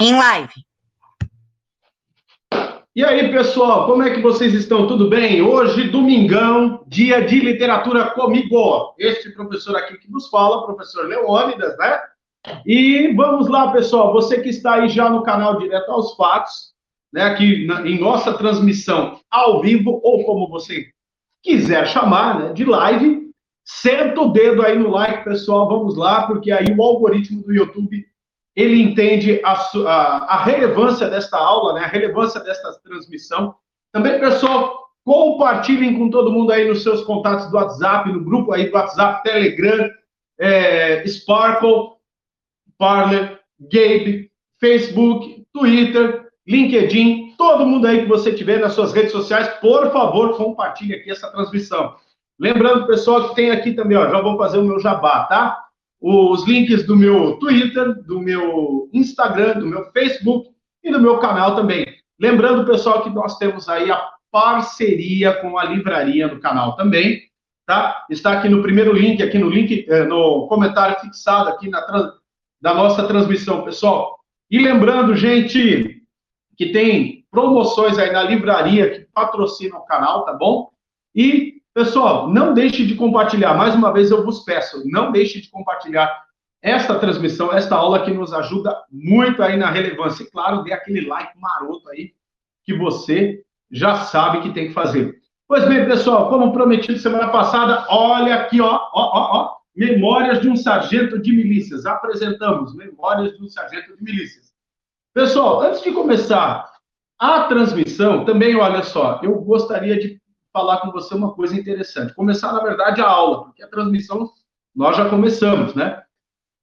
Em live. E aí, pessoal, como é que vocês estão? Tudo bem? Hoje, domingão, dia de literatura comigo. Este professor aqui que nos fala, professor Leônidas, né? E vamos lá, pessoal. Você que está aí já no canal Direto aos Fatos, né? Aqui na, em nossa transmissão ao vivo, ou como você quiser chamar, né? De live, senta o dedo aí no like, pessoal. Vamos lá, porque aí o algoritmo do YouTube ele entende a, a, a, relevância desta aula, né, a relevância desta transmissão. Também, pessoal, compartilhem com todo mundo aí nos seus contatos do WhatsApp, no grupo aí do WhatsApp, Telegram, é, Sparkle, Parler, Gabe, Facebook, Twitter, LinkedIn, todo mundo aí que você tiver nas suas redes sociais, por favor, compartilhe aqui essa transmissão. Lembrando, pessoal, que tem aqui também, ó, já vou fazer o meu jabá, tá? Os links do meu Twitter, do meu Instagram, do meu Facebook e do meu canal também. Lembrando, pessoal, que nós temos aí a parceria com a livraria do canal também, tá? Está aqui no primeiro link, aqui no link, eh, no comentário fixado aqui na da nossa transmissão, pessoal. E lembrando, gente, que tem promoções aí na livraria que patrocina o canal, tá bom? E Pessoal, não deixe de compartilhar. Mais uma vez eu vos peço, não deixe de compartilhar esta transmissão, esta aula que nos ajuda muito aí na relevância. E claro, dê aquele like maroto aí que você já sabe que tem que fazer. Pois bem, pessoal, como prometido semana passada, olha aqui, ó, ó, ó, ó, Memórias de um Sargento de Milícias. Apresentamos Memórias de um Sargento de Milícias. Pessoal, antes de começar a transmissão, também olha só, eu gostaria de falar com você uma coisa interessante. Começar, na verdade, a aula, porque a transmissão nós já começamos, né?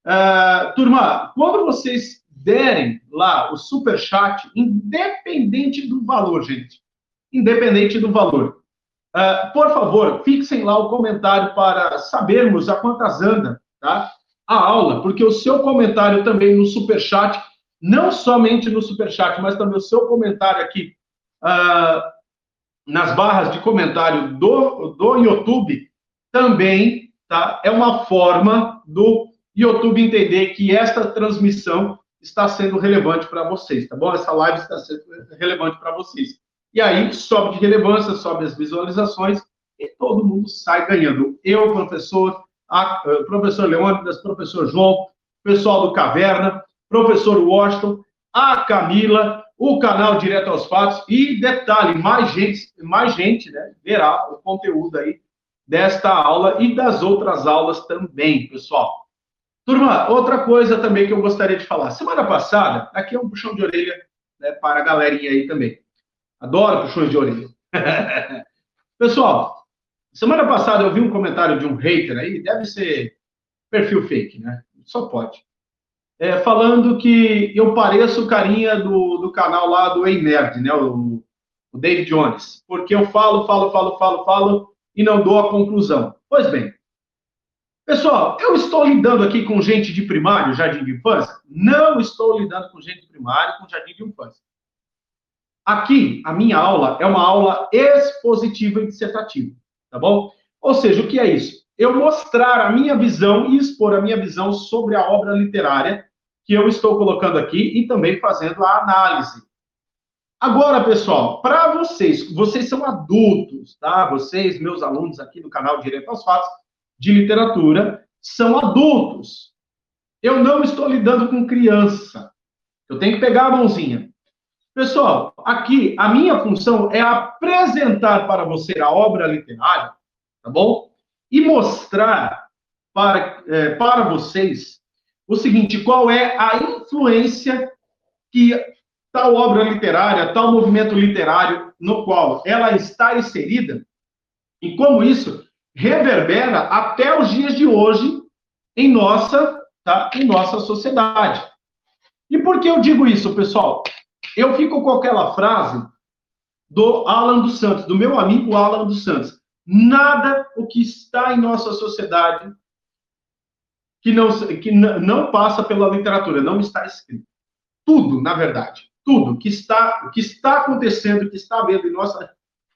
Uh, turma, quando vocês derem lá o super chat, independente do valor, gente, independente do valor, uh, por favor, fixem lá o comentário para sabermos a quantas anda, tá? A aula, porque o seu comentário também no super chat, não somente no super chat, mas também o seu comentário aqui uh, nas barras de comentário do, do YouTube, também tá, é uma forma do YouTube entender que esta transmissão está sendo relevante para vocês, tá bom? Essa live está sendo relevante para vocês. E aí sobe de relevância, sobe as visualizações e todo mundo sai ganhando. Eu, professor, a, uh, professor Leônidas, professor João, pessoal do Caverna, professor Washington, a Camila, o canal Direto aos Fatos e detalhe, mais gente, mais gente, né, verá o conteúdo aí desta aula e das outras aulas também, pessoal. Turma, outra coisa também que eu gostaria de falar. Semana passada, aqui é um puxão de orelha né, para a galerinha aí também. Adoro puxões de orelha. pessoal, semana passada eu vi um comentário de um hater aí, deve ser perfil fake, né? Só pode é, falando que eu pareço o carinha do, do canal lá do Ei Nerd, né? O, o David Jones. Porque eu falo, falo, falo, falo, falo e não dou a conclusão. Pois bem, pessoal, eu estou lidando aqui com gente de primário, jardim de infância? Não estou lidando com gente de primário, com jardim de infância. Aqui, a minha aula é uma aula expositiva e dissertativa, tá bom? Ou seja, o que é isso? Eu mostrar a minha visão e expor a minha visão sobre a obra literária que eu estou colocando aqui e também fazendo a análise. Agora, pessoal, para vocês, vocês são adultos, tá? Vocês, meus alunos aqui no canal Direito aos Fatos de Literatura, são adultos. Eu não estou lidando com criança. Eu tenho que pegar a mãozinha. Pessoal, aqui a minha função é apresentar para você a obra literária, tá bom? E mostrar para, é, para vocês o seguinte: qual é a influência que tal obra literária, tal movimento literário no qual ela está inserida e como isso reverbera até os dias de hoje em nossa, tá, em nossa sociedade. E por que eu digo isso, pessoal? Eu fico com aquela frase do Alan dos Santos, do meu amigo Alan dos Santos. Nada o que está em nossa sociedade que não, que não passa pela literatura, não está escrito. Tudo, na verdade, tudo que está, que está acontecendo, que está vendo em nossa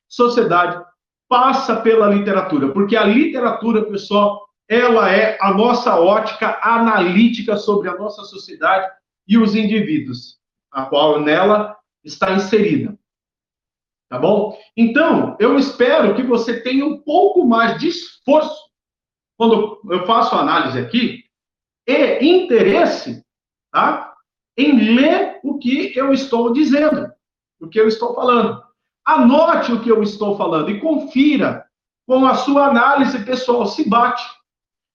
sociedade, passa pela literatura, porque a literatura, pessoal, ela é a nossa ótica analítica sobre a nossa sociedade e os indivíduos. a qual nela está inserida. Tá bom? Então, eu espero que você tenha um pouco mais de esforço quando eu faço análise aqui e interesse, tá? Em ler o que eu estou dizendo, o que eu estou falando. Anote o que eu estou falando e confira com a sua análise pessoal se bate.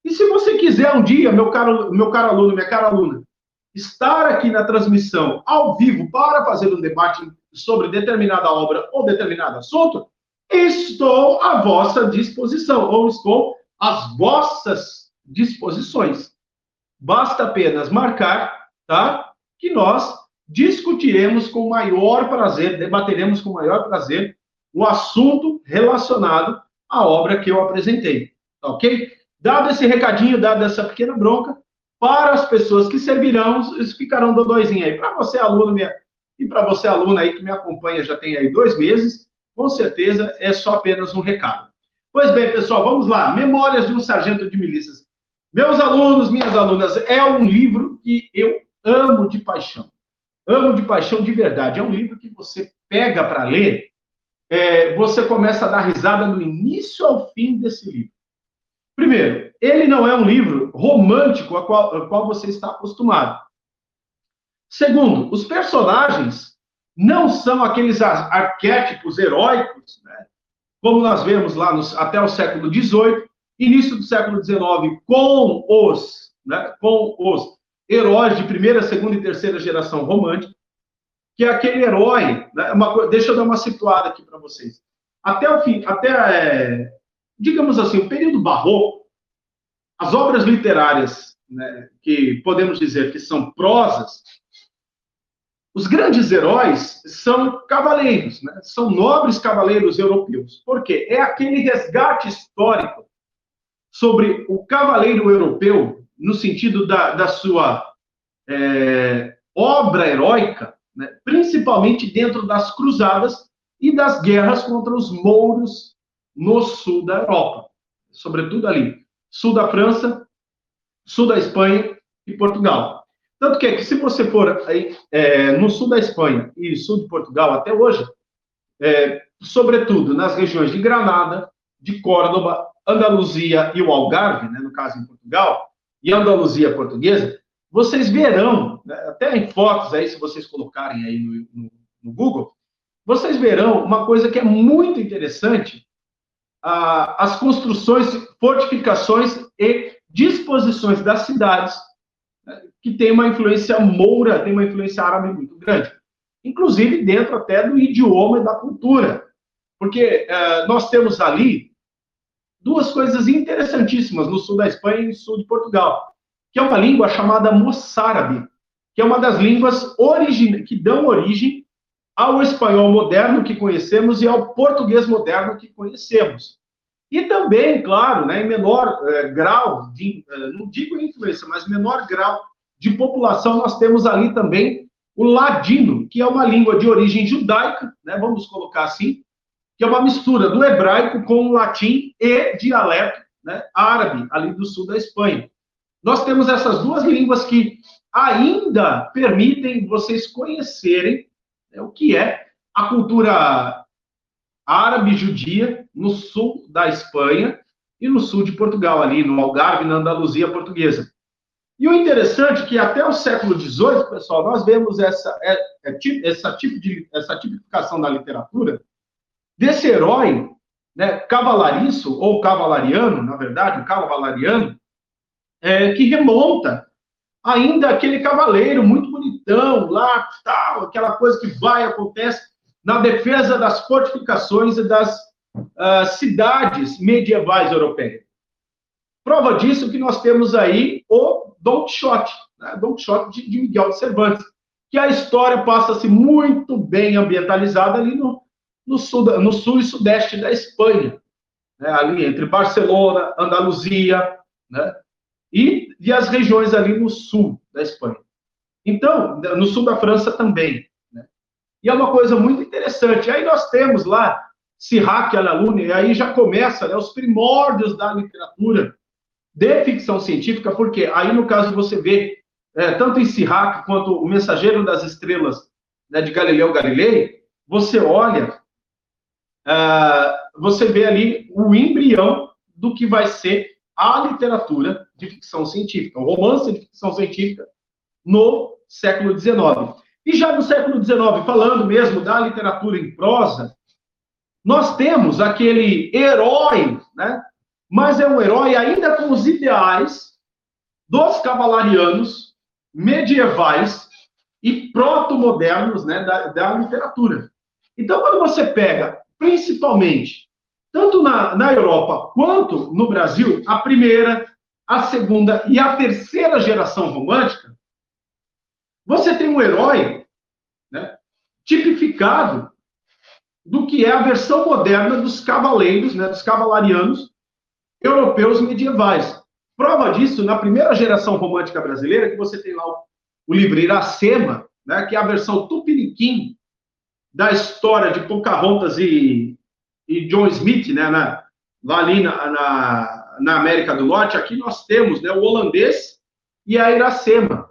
E se você quiser um dia, meu caro, meu caro aluno, minha cara aluna, estar aqui na transmissão ao vivo para fazer um debate sobre determinada obra ou determinado assunto, estou à vossa disposição, ou estou às vossas disposições. Basta apenas marcar, tá? Que nós discutiremos com maior prazer, debateremos com maior prazer o assunto relacionado à obra que eu apresentei, tá ok? Dado esse recadinho, dado essa pequena bronca, para as pessoas que servirão, eles ficarão dodóizinho aí. Para você, aluno, minha, e para você, aluna aí que me acompanha já tem aí dois meses, com certeza é só apenas um recado. Pois bem, pessoal, vamos lá. Memórias de um Sargento de Milícias. Meus alunos, minhas alunas, é um livro que eu amo de paixão. Amo de paixão de verdade. É um livro que você pega para ler, é, você começa a dar risada no início ao fim desse livro. Primeiro, ele não é um livro romântico a qual, a qual você está acostumado. Segundo, os personagens não são aqueles arquétipos heróicos, né, como nós vemos lá nos, até o século XVIII, início do século XIX, com os, né, com os heróis de primeira, segunda e terceira geração romântica, que é aquele herói, né, uma, deixa eu dar uma situada aqui para vocês. Até o fim, até, é, digamos assim, o período barroco, as obras literárias, né, que podemos dizer que são prosas, os grandes heróis são cavaleiros, né? são nobres cavaleiros europeus. Por quê? É aquele resgate histórico sobre o cavaleiro europeu, no sentido da, da sua é, obra heróica, né? principalmente dentro das cruzadas e das guerras contra os mouros no sul da Europa, sobretudo ali, sul da França, sul da Espanha e Portugal. Tanto que, é que se você for aí, é, no sul da Espanha e sul de Portugal até hoje, é, sobretudo nas regiões de Granada, de Córdoba, Andaluzia e o Algarve, né, no caso em Portugal, e Andaluzia portuguesa, vocês verão, né, até em fotos aí, se vocês colocarem aí no, no, no Google, vocês verão uma coisa que é muito interessante, as construções, fortificações e disposições das cidades que tem uma influência moura, tem uma influência árabe muito grande. Inclusive dentro até do idioma e da cultura. Porque uh, nós temos ali duas coisas interessantíssimas no sul da Espanha e no sul de Portugal, que é uma língua chamada moçárabe, que é uma das línguas que dão origem ao espanhol moderno que conhecemos e ao português moderno que conhecemos. E também, claro, né, em menor eh, grau, de, eh, não digo influência, mas menor grau de população, nós temos ali também o ladino, que é uma língua de origem judaica, né, vamos colocar assim, que é uma mistura do hebraico com o latim e dialeto né, árabe, ali do sul da Espanha. Nós temos essas duas línguas que ainda permitem vocês conhecerem né, o que é a cultura árabe judia no sul da Espanha e no sul de Portugal, ali no Algarve, na Andaluzia portuguesa. E o interessante é que até o século XVIII, pessoal, nós vemos essa, é, é, essa, tipo de, essa tipificação da literatura desse herói né, cavalariço, ou cavalariano, na verdade, cavalariano, é, que remonta ainda aquele cavaleiro muito bonitão, lá, tal, aquela coisa que vai, acontece na defesa das fortificações e das uh, cidades medievais europeias. Prova disso que nós temos aí o Don Quixote, né? Don Quixote de, de Miguel de Cervantes, que a história passa-se muito bem ambientalizada ali no, no, sul, no sul e sudeste da Espanha, né? ali entre Barcelona, Andaluzia, né? e, e as regiões ali no sul da Espanha. Então, no sul da França também. Né? E é uma coisa muito interessante. Aí nós temos lá Sirac Alalune, e aí já começa né, os primórdios da literatura de ficção científica, porque aí, no caso, você vê é, tanto em Sirach quanto o Mensageiro das Estrelas né, de Galileu Galilei, você olha, uh, você vê ali o embrião do que vai ser a literatura de ficção científica, o romance de ficção científica no século XIX. E já no século XIX, falando mesmo da literatura em prosa, nós temos aquele herói, né? Mas é um herói ainda com os ideais dos cavalarianos medievais e proto-modernos né, da, da literatura. Então, quando você pega, principalmente, tanto na, na Europa quanto no Brasil, a primeira, a segunda e a terceira geração romântica, você tem um herói né, tipificado do que é a versão moderna dos cavaleiros, né, dos cavalarianos europeus medievais. Prova disso, na primeira geração romântica brasileira, que você tem lá o, o livro Iracema, né, que é a versão tupiniquim da história de Pocahontas e, e John Smith, né, na, lá ali na, na, na, América do Norte, aqui nós temos né, o holandês e a Iracema.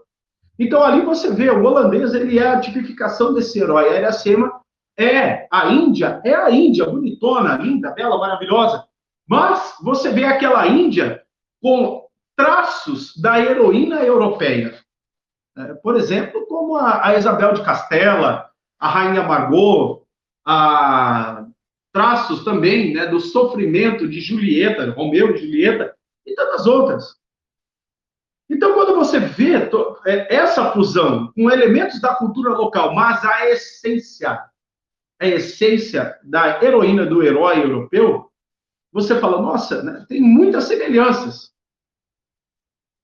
Então, ali você vê, o holandês, ele é a tipificação desse herói. A Iracema é a Índia, é a Índia, bonitona, linda, bela, maravilhosa. Mas você vê aquela Índia com traços da heroína europeia. É, por exemplo, como a, Isabel de Castela, a Rainha Margot, a, traços também né, do sofrimento de Julieta, Romeu e Julieta, e tantas outras. Então, quando você vê é, essa fusão com elementos da cultura local, mas a essência, a essência da heroína do herói europeu, você fala, nossa, né, tem muitas semelhanças.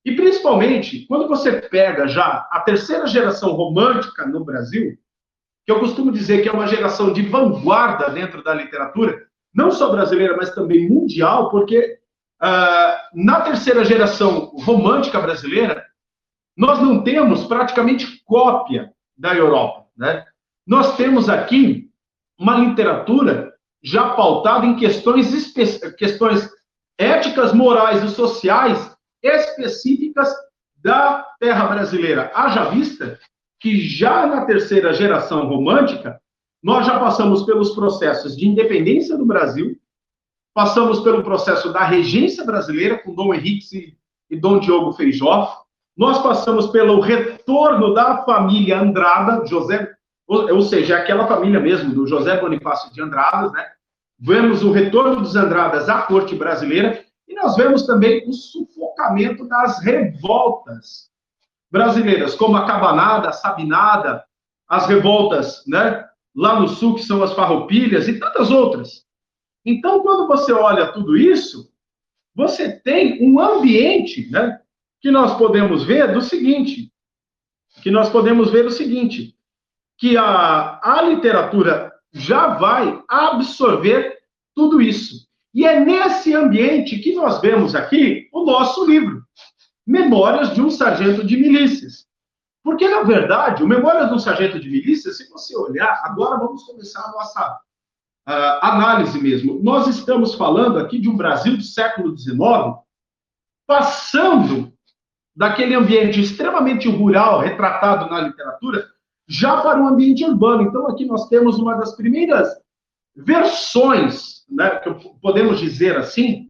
E principalmente, quando você pega já a terceira geração romântica no Brasil, que eu costumo dizer que é uma geração de vanguarda dentro da literatura, não só brasileira, mas também mundial, porque uh, na terceira geração romântica brasileira, nós não temos praticamente cópia da Europa. Né? Nós temos aqui uma literatura já pautada em questões, questões éticas, morais e sociais específicas da terra brasileira. Haja vista que já na terceira geração romântica, nós já passamos pelos processos de independência do Brasil, passamos pelo processo da regência brasileira, com Dom Henrique e Dom Diogo Feijó, nós passamos pelo retorno da família Andrada, José, ou seja, aquela família mesmo do José Bonifácio de Andradas, né? Vemos o retorno dos Andradas à corte brasileira e nós vemos também o sufocamento das revoltas brasileiras, como a Cabanada, a Sabinada, as revoltas, né? Lá no sul, que são as farroupilhas e tantas outras. Então, quando você olha tudo isso, você tem um ambiente, né? Que nós podemos ver do seguinte, que nós podemos ver o seguinte, que a, a literatura já vai absorver tudo isso. E é nesse ambiente que nós vemos aqui o nosso livro, Memórias de um Sargento de Milícias. Porque, na verdade, o Memórias de um Sargento de Milícias, se você olhar, agora vamos começar a nossa uh, análise mesmo. Nós estamos falando aqui de um Brasil do século XIX, passando daquele ambiente extremamente rural, retratado na literatura, já para um ambiente urbano. Então, aqui nós temos uma das primeiras versões né, podemos dizer assim,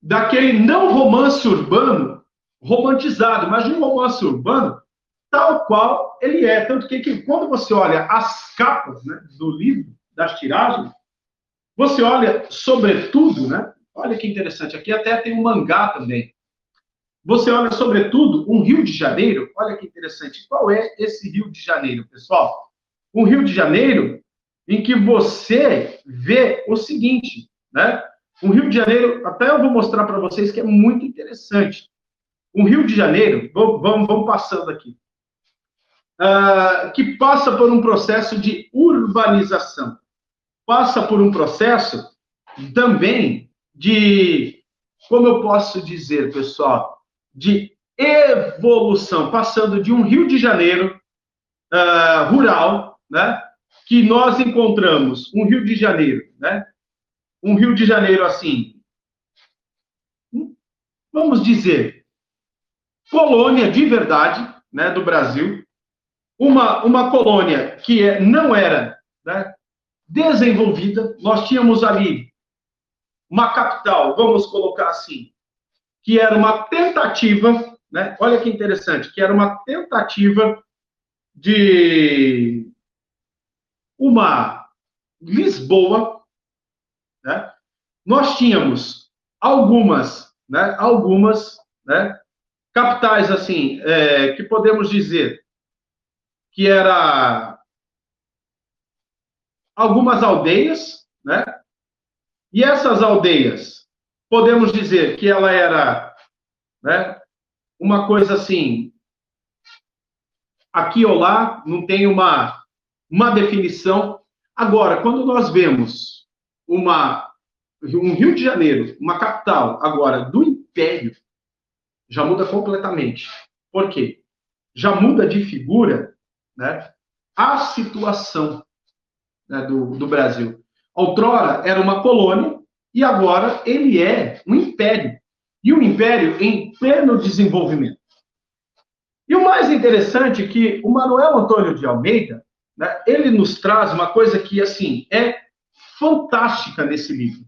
daquele não romance urbano romantizado, mas de um romance urbano tal qual ele é. Tanto que, que quando você olha as capas né, do livro, das tiragens, você olha sobretudo, né? Olha que interessante, aqui até tem um mangá também. Você olha sobretudo um Rio de Janeiro, olha que interessante. Qual é esse Rio de Janeiro, pessoal? Um Rio de Janeiro em que você vê o seguinte, né? O Rio de Janeiro, até eu vou mostrar para vocês que é muito interessante. O Rio de Janeiro, vamos, vamos passando aqui, uh, que passa por um processo de urbanização, passa por um processo também de, como eu posso dizer, pessoal, de evolução, passando de um Rio de Janeiro uh, rural, né, que nós encontramos um Rio de Janeiro, né? Um Rio de Janeiro assim, vamos dizer, colônia de verdade, né, do Brasil, uma, uma colônia que é, não era né, desenvolvida, nós tínhamos ali uma capital, vamos colocar assim, que era uma tentativa, né, olha que interessante, que era uma tentativa de uma Lisboa, né, nós tínhamos algumas, né, algumas, né, capitais assim, é, que podemos dizer que era algumas aldeias, né? E essas aldeias, podemos dizer que ela era, né, uma coisa assim, aqui ou lá, não tem uma, uma definição. Agora, quando nós vemos uma, um Rio de Janeiro, uma capital agora do Império, já muda completamente. Por quê? Já muda de figura né, a situação né, do, do Brasil. Outrora era uma colônia e agora ele é um império. E um império em pleno desenvolvimento. E o mais interessante é que o Manuel Antônio de Almeida, né, ele nos traz uma coisa que, assim, é fantástica nesse livro,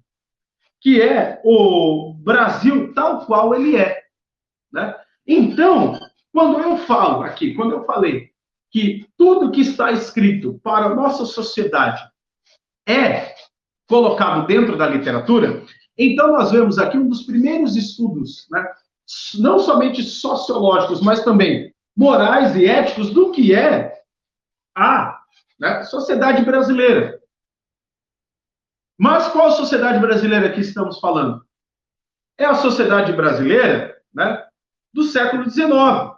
que é o Brasil tal qual ele é. Né? Então, quando eu falo aqui, quando eu falei que tudo que está escrito para a nossa sociedade é colocado dentro da literatura, então nós vemos aqui um dos primeiros estudos, né? não somente sociológicos, mas também morais e éticos do que é a né, sociedade brasileira. Mas qual sociedade brasileira que estamos falando? É a sociedade brasileira né, do século XIX.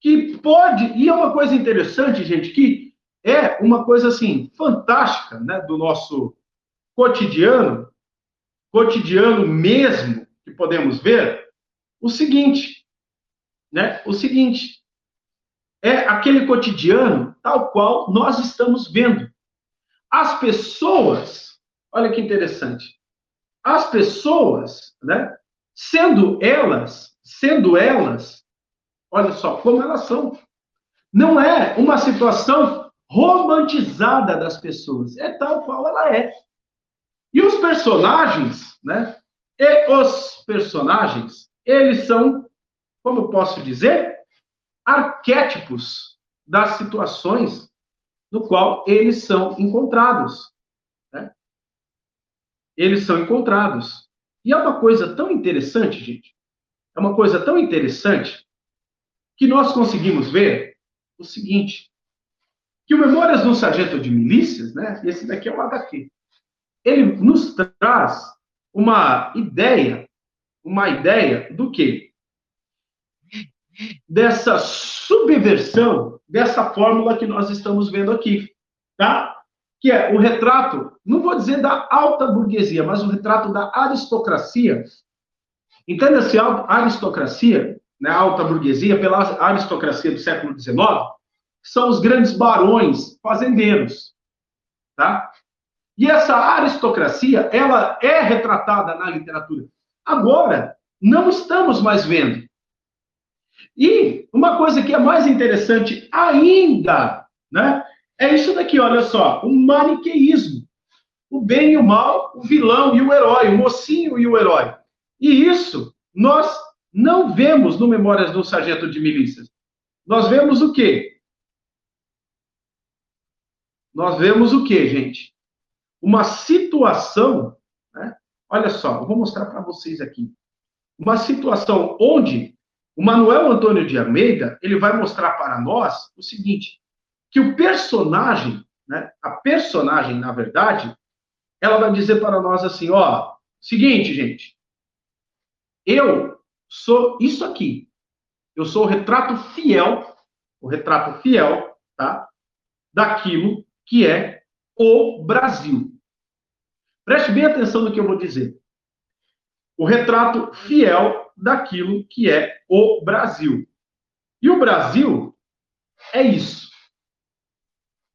Que pode, e é uma coisa interessante, gente, que é uma coisa assim, fantástica, né, do nosso cotidiano, cotidiano mesmo, que podemos ver, o seguinte, né, o seguinte, é aquele cotidiano tal qual nós estamos vendo. As pessoas, olha que interessante, as pessoas, né, sendo elas sendo elas, olha só como elas são. Não é uma situação romantizada das pessoas, é tal qual ela é. E os personagens, né? E os personagens, eles são, como posso dizer, arquétipos das situações no qual eles são encontrados. Né? Eles são encontrados. E é uma coisa tão interessante, gente, é uma coisa tão interessante que nós conseguimos ver o seguinte, que o Memórias do Sargento de Milícias, né, esse daqui é o HQ, ele nos traz uma ideia, uma ideia do quê? Dessa subversão dessa fórmula que nós estamos vendo aqui, tá? Que é o retrato, não vou dizer da alta burguesia, mas o retrato da aristocracia Entenda-se a aristocracia, né, alta burguesia, pela aristocracia do século XIX, são os grandes barões fazendeiros, tá? E essa aristocracia, ela é retratada na literatura. Agora, não estamos mais vendo. E uma coisa que é mais interessante ainda, né? É isso daqui, olha só, o maniqueísmo. O bem e o mal, o vilão e o herói, o mocinho e o herói. E isso nós não vemos no Memórias do Sargento de Milícias. Nós vemos o quê? Nós vemos o quê, gente? Uma situação, né? olha só, eu vou mostrar para vocês aqui. Uma situação onde o Manuel Antônio de Almeida, ele vai mostrar para nós o seguinte, que o personagem, né, a personagem, na verdade, ela vai dizer para nós assim, ó, seguinte, gente, eu sou isso aqui. Eu sou o retrato fiel, o retrato fiel, tá? Daquilo que é o Brasil. Preste bem atenção no que eu vou dizer. O retrato fiel daquilo que é o Brasil. E o Brasil é isso.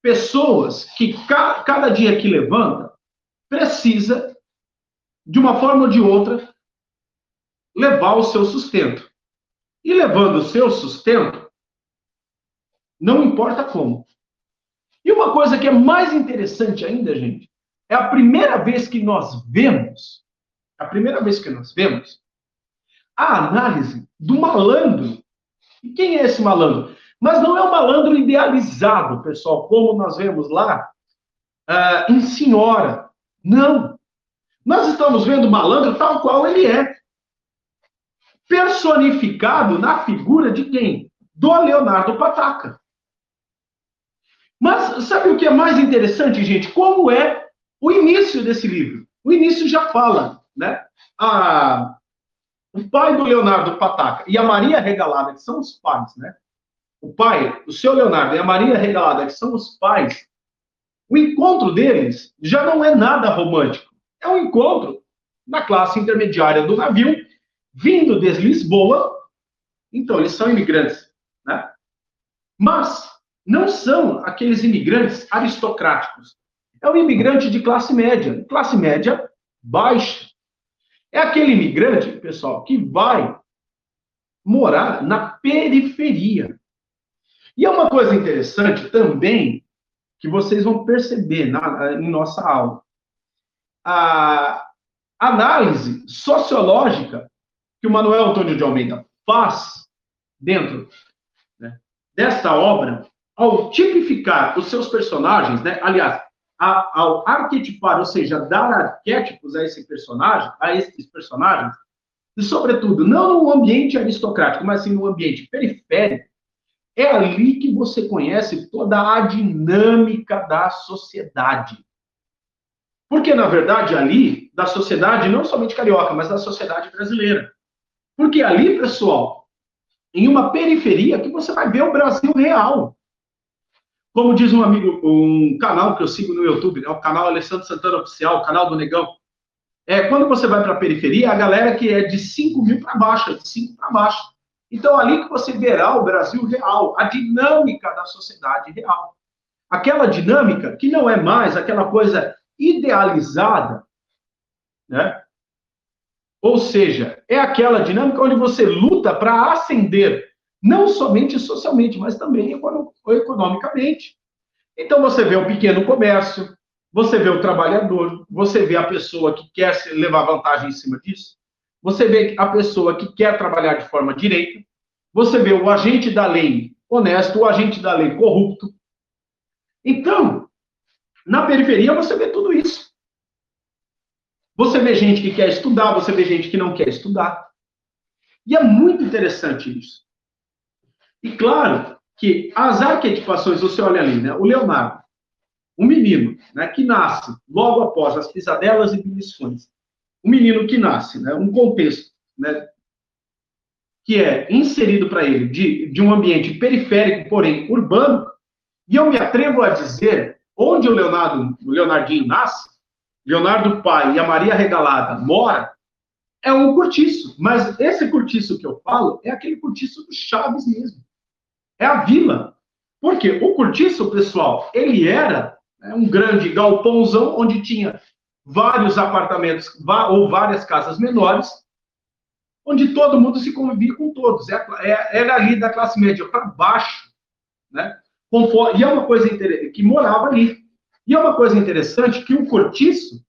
Pessoas que cada dia que levanta precisa, de uma forma ou de outra, levar o seu sustento. e levando o seu sustento, não importa como. E uma coisa que é mais interessante ainda, gente, é a primeira vez que nós vemos, a primeira vez que nós vemos, a análise do malandro. E quem é esse malandro? Mas não é um malandro idealizado, pessoal, como nós vemos lá uh, em Senhora. Não. Nós estamos vendo o malandro tal qual ele é. Personificado na figura de quem? Do Leonardo Pataca. Mas sabe o que é mais interessante, gente? Como é o início desse livro? O início já fala, né? A, o pai do Leonardo Pataca e a Maria Regalada, que são os pais, né? O pai, o seu Leonardo e a Maria Regalada, que são os pais, o encontro deles já não é nada romântico. É um encontro na classe intermediária do navio, vindo de Lisboa. Então, eles são imigrantes, né? Mas não são aqueles imigrantes aristocráticos. É um imigrante de classe média, classe média baixa. É aquele imigrante, pessoal, que vai morar na periferia. E é uma coisa interessante também que vocês vão perceber na, em nossa aula. A análise sociológica que o Manuel Antônio de Almeida faz dentro né, desta obra, ao tipificar os seus personagens, né, aliás, a, ao arquetipar, ou seja, dar arquétipos a esse personagem, a esses personagens, e sobretudo, não no ambiente aristocrático, mas sim no ambiente periférico, é ali que você conhece toda a dinâmica da sociedade. Porque, na verdade, ali, da sociedade, não somente carioca, mas da sociedade brasileira. Porque ali, pessoal, em uma periferia que você vai ver o Brasil real. Como diz um amigo, um canal que eu sigo no YouTube, é o canal Alessandro Santana Oficial, o canal do Negão. É, quando você vai para a periferia, a galera que é de 5 mil para baixo, é de 5 para baixo. Então, ali que você verá o Brasil real, a dinâmica da sociedade real. Aquela dinâmica que não é mais aquela coisa idealizada, né? Ou seja, é aquela dinâmica onde você luta para ascender não somente socialmente, mas também economicamente. Então você vê o pequeno comércio, você vê o trabalhador, você vê a pessoa que quer levar vantagem em cima disso, você vê a pessoa que quer trabalhar de forma direita, você vê o agente da lei honesto, o agente da lei corrupto. Então, na periferia você vê tudo isso. Você vê gente que quer estudar, você vê gente que não quer estudar. E é muito interessante isso. E claro que as arquetipações, você olha ali, né? O Leonardo, um menino, né, que nasce logo após as pisadelas e beliscões. Um menino que nasce, né, um contexto, né, que é inserido para ele de, de um ambiente periférico, porém urbano, e eu me atrevo a dizer onde o Leonardo, o Leonardinho nasce, Leonardo pai e a Maria Regalada mora, é um cortiço. Mas esse cortiço que eu falo é aquele cortiço do Chaves mesmo. É a vila. Porque o cortiço, pessoal, ele era né, um grande galpãozão onde tinha vários apartamentos ou várias casas menores, onde todo mundo se convivia com todos. É, é, era ali da classe média para baixo, né? e é uma coisa que morava ali. E é uma coisa interessante que o cortiço,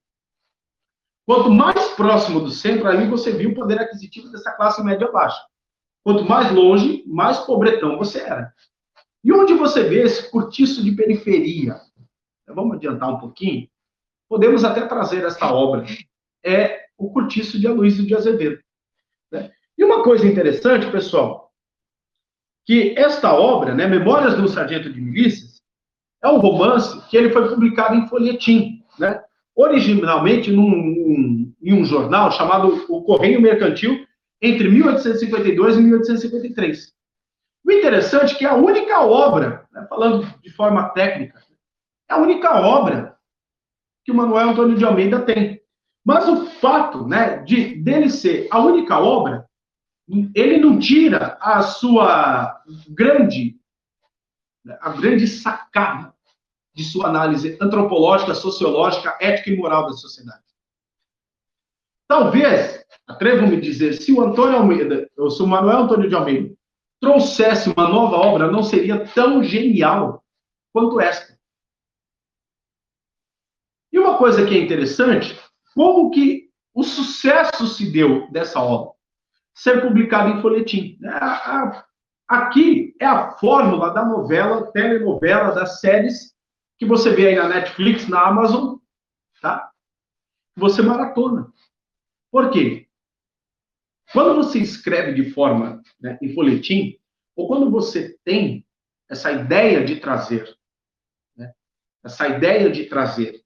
quanto mais próximo do centro, ali você viu o poder aquisitivo dessa classe média baixa. Quanto mais longe, mais pobretão você era. E onde você vê esse cortiço de periferia? Vamos adiantar um pouquinho? Podemos até trazer esta obra. É o cortiço de Aloysio de Azevedo. Né? E uma coisa interessante, pessoal, que esta obra, né, Memórias do Sargento de Milícias, é um romance que ele foi publicado em folhetim, né? originalmente num, em um jornal chamado O Correio Mercantil, entre 1852 e 1853. O interessante é que a única obra, né, falando de forma técnica, é a única obra que o Manuel Antônio de Almeida tem. Mas o fato né, de dele ser a única obra, ele não tira a sua grande, a grande sacada de sua análise antropológica, sociológica, ética e moral da sociedade. Talvez atrevo-me dizer, se o Antônio Almeida, ou se o Manuel Antônio de Almeida, trouxesse uma nova obra, não seria tão genial quanto esta. E uma coisa que é interessante, como que o sucesso se deu dessa obra? Ser publicada em folhetim. Aqui é a fórmula da novela, telenovela, das séries que você vê aí na Netflix, na Amazon, tá? Você maratona. Por quê? Quando você escreve de forma né, em folhetim, ou quando você tem essa ideia de trazer, né, essa ideia de trazer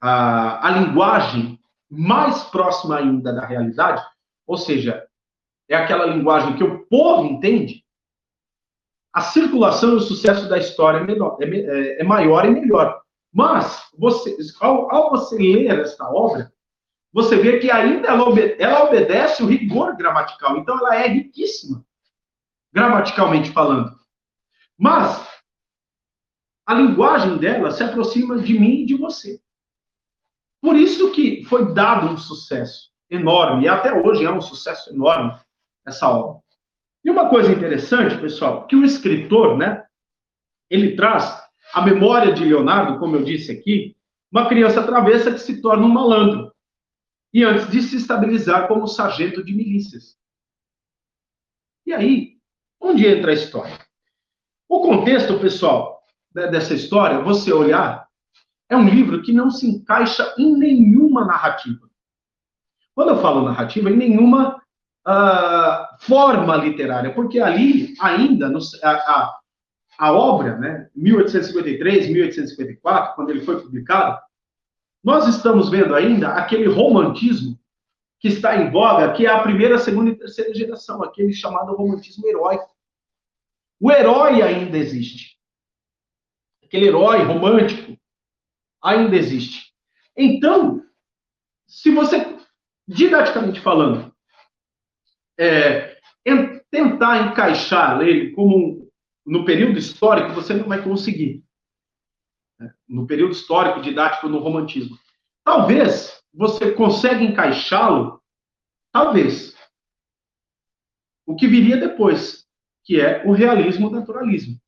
a, a linguagem mais próxima ainda da realidade, ou seja, é aquela linguagem que o povo entende, a circulação e o sucesso da história é, menor, é, é, é maior e melhor. Mas, você, ao, ao, você ler esta obra, você vê que ainda ela, obede, ela obedece o rigor gramatical. Então, ela é riquíssima, gramaticalmente falando. Mas, a linguagem dela se aproxima de mim e de você. Por isso que foi dado um sucesso enorme, e até hoje é um sucesso enorme essa obra. E uma coisa interessante, pessoal, que o escritor, né, ele traz a memória de Leonardo, como eu disse aqui, uma criança travessa que se torna um malandro. E antes de se estabilizar como sargento de milícias. E aí, onde entra a história? O contexto, pessoal, dessa história, você olhar, é um livro que não se encaixa em nenhuma narrativa. Quando eu falo narrativa, em nenhuma uh, forma literária, porque ali, ainda, no, a, a, a, obra, né, 1853, 1854, quando ele foi publicado, nós estamos vendo ainda aquele romantismo que está em voga, que é a primeira, segunda e terceira geração, aquele chamado romantismo heróico. O herói ainda existe. Aquele herói romântico ainda existe. Então, se você, didaticamente falando, é, tentar encaixar ele como um, no período histórico, você não vai conseguir. Né? No período histórico, didático, no romantismo. Talvez você consiga encaixá-lo, talvez. O que viria depois, que é o realismo naturalismo.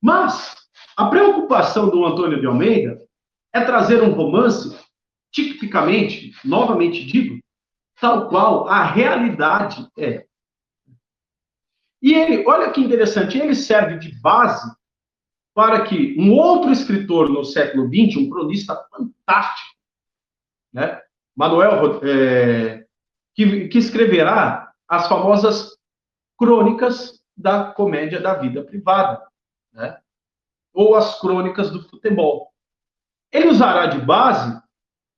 Mas a preocupação do Antônio de Almeida é trazer um romance, tipicamente, novamente digo, tal qual a realidade é. E ele, olha que interessante, ele serve de base para que um outro escritor no século XX, um cronista fantástico, né, Manuel, é, que, que escreverá as famosas crônicas da comédia da vida privada, né, ou as crônicas do futebol. Ele usará de base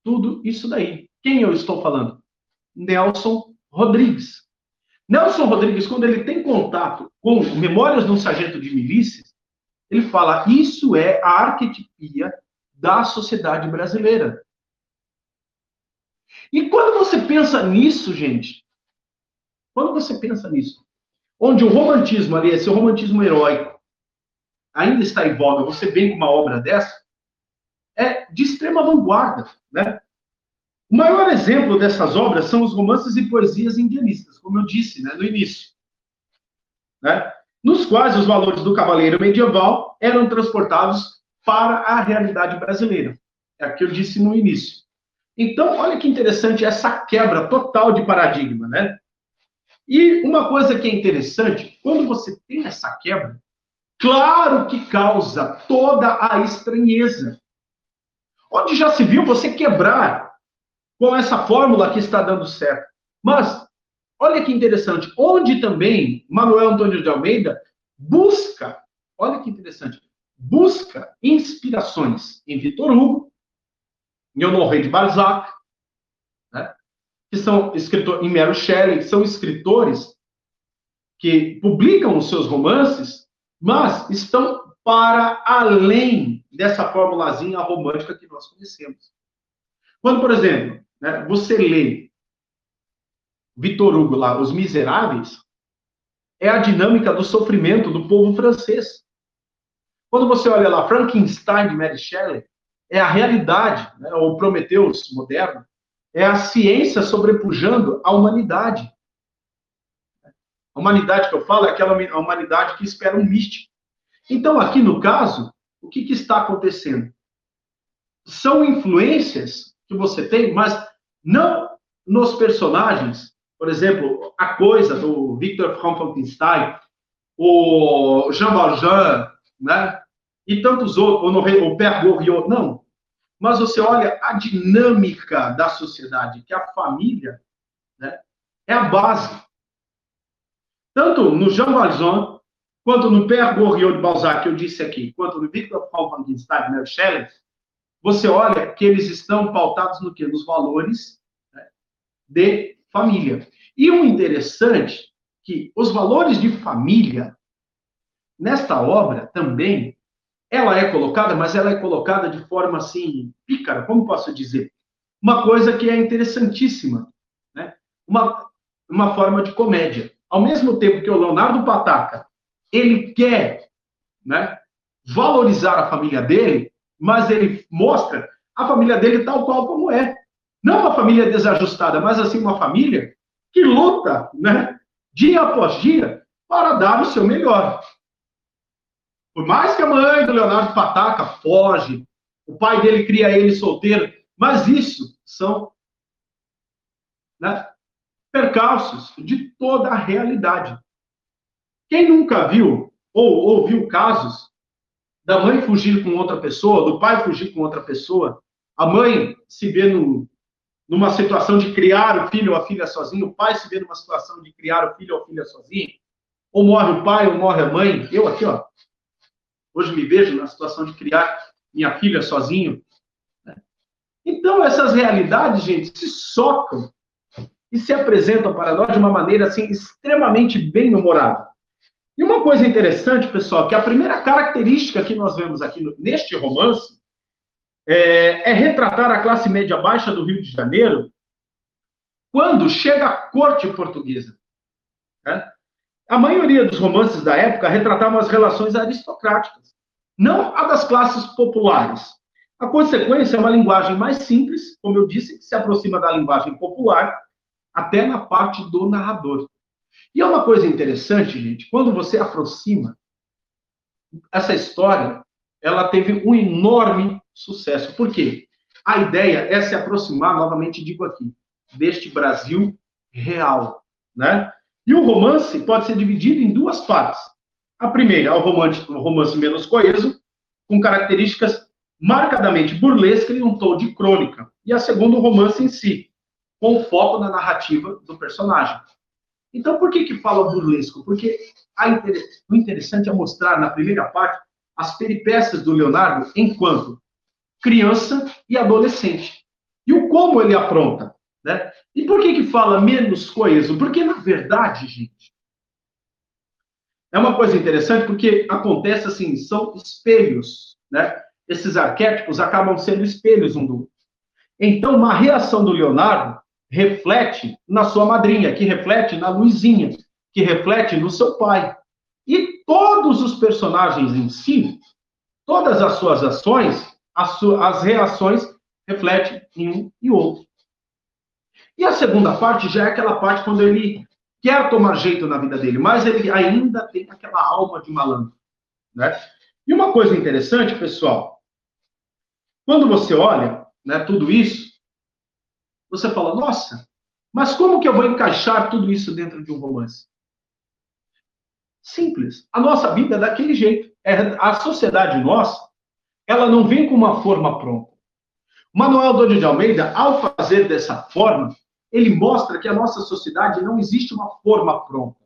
tudo isso daí. Quem eu estou falando? Nelson Rodrigues. Nelson Rodrigues, quando ele tem contato com Memórias de um Sargento de Milícias, ele fala: isso é a arquetipia da sociedade brasileira. E quando você pensa nisso, gente, quando você pensa nisso, onde o romantismo ali, esse romantismo heróico, ainda está em voga, você vem com uma obra dessa, é de extrema vanguarda, né? O maior exemplo dessas obras são os romances e poesias indianistas, como eu disse né, no início, né, nos quais os valores do cavaleiro medieval eram transportados para a realidade brasileira. É o que eu disse no início. Então, olha que interessante essa quebra total de paradigma, né? E uma coisa que é interessante, quando você tem essa quebra, claro que causa toda a estranheza. Onde já se viu você quebrar com essa fórmula que está dando certo. Mas, olha que interessante, onde também Manuel Antônio de Almeida busca, olha que interessante, busca inspirações em Vitor Hugo, em Honoré de Balzac, né, que são escritores, em Mary Shelley, que são escritores que publicam os seus romances, mas estão para além dessa formulazinha romântica que nós conhecemos. Quando, por exemplo, né, você lê Vitor Hugo lá, Os Miseráveis, é a dinâmica do sofrimento do povo francês. Quando você olha lá Frankenstein de Mary Shelley, é a realidade, né, ou Prometheus moderno, é a ciência sobrepujando a humanidade. A humanidade que eu falo é aquela humanidade que espera um místico. Então, aqui no caso, o que, que está acontecendo? São influências que você tem, mas não nos personagens. Por exemplo, a coisa do Victor Frankenstein, o Jean Valjean, né? E tantos outros, o Père Goriot, não. Mas você olha a dinâmica da sociedade, que a família né, é a base. Tanto no Jean Valjean, quanto no Père Goriot de Balzac, que eu disse aqui, quanto no Victor Frankenstein, Mary Shelley, você olha que eles estão pautados no quê? Nos valores né, de família. E o interessante que os valores de família, nesta obra também, ela é colocada, mas ela é colocada de forma assim, pícara, como posso dizer? Uma coisa que é interessantíssima, né? Uma, uma forma de comédia. Ao mesmo tempo que o Leonardo Pataca, ele quer, né, valorizar a família dele, mas ele mostra a família dele tal qual como é. Não uma família desajustada, mas assim uma família que luta, né, dia após dia, para dar o seu melhor. Por mais que a mãe do Leonardo Pataca foge, o pai dele cria ele solteiro, mas isso são né, percalços de toda a realidade. Quem nunca viu ou ouviu casos da mãe fugir com outra pessoa, do pai fugir com outra pessoa, a mãe se vê no, numa situação de criar o filho ou a filha sozinho, o pai se vê numa situação de criar o filho ou a filha sozinho, ou morre o pai ou morre a mãe. Eu aqui, ó, hoje me vejo na situação de criar minha filha sozinho. Né? Então, essas realidades, gente, se socam e se apresentam para nós de uma maneira, assim, extremamente bem-humorada. E uma coisa interessante, pessoal, que a primeira característica que nós vemos aqui neste romance é, é retratar a classe média baixa do Rio de Janeiro quando chega a corte portuguesa. Né? A maioria dos romances da época retratavam as relações aristocráticas, não a das classes populares. A consequência é uma linguagem mais simples, como eu disse, que se aproxima da linguagem popular, até na parte do narrador. E é uma coisa interessante, gente, quando você aproxima essa história, ela teve um enorme sucesso. Por quê? A ideia é se aproximar, novamente digo aqui, deste Brasil real, né? E o romance pode ser dividido em duas partes. A primeira é o romance, o romance menos coeso, com características marcadamente burlescas e um tom de crônica. E a segunda, o romance em si, com foco na narrativa do personagem. Então, por que que fala burlesco? Porque inter... o interessante é mostrar, na primeira parte, as peripécias do Leonardo enquanto criança e adolescente. E o como ele apronta, né? E por que que fala menos coeso? Porque, na verdade, gente, é uma coisa interessante porque acontece assim, são espelhos, né? Esses arquétipos acabam sendo espelhos um do outro. Então, uma reação do Leonardo reflete na sua madrinha, que reflete na Luizinha, que reflete no seu pai. E todos os personagens em si, todas as suas ações, as, reações refletem em um e outro. E a segunda parte já é aquela parte quando ele quer tomar jeito na vida dele, mas ele ainda tem aquela alma de malandro, né? E uma coisa interessante, pessoal, quando você olha, né, tudo isso, você fala, nossa, mas como que eu vou encaixar tudo isso dentro de um romance? Simples. A nossa vida é daquele jeito. É, a sociedade nossa, ela não vem com uma forma pronta. Manuel Doide de Almeida, ao fazer dessa forma, ele mostra que a nossa sociedade não existe uma forma pronta.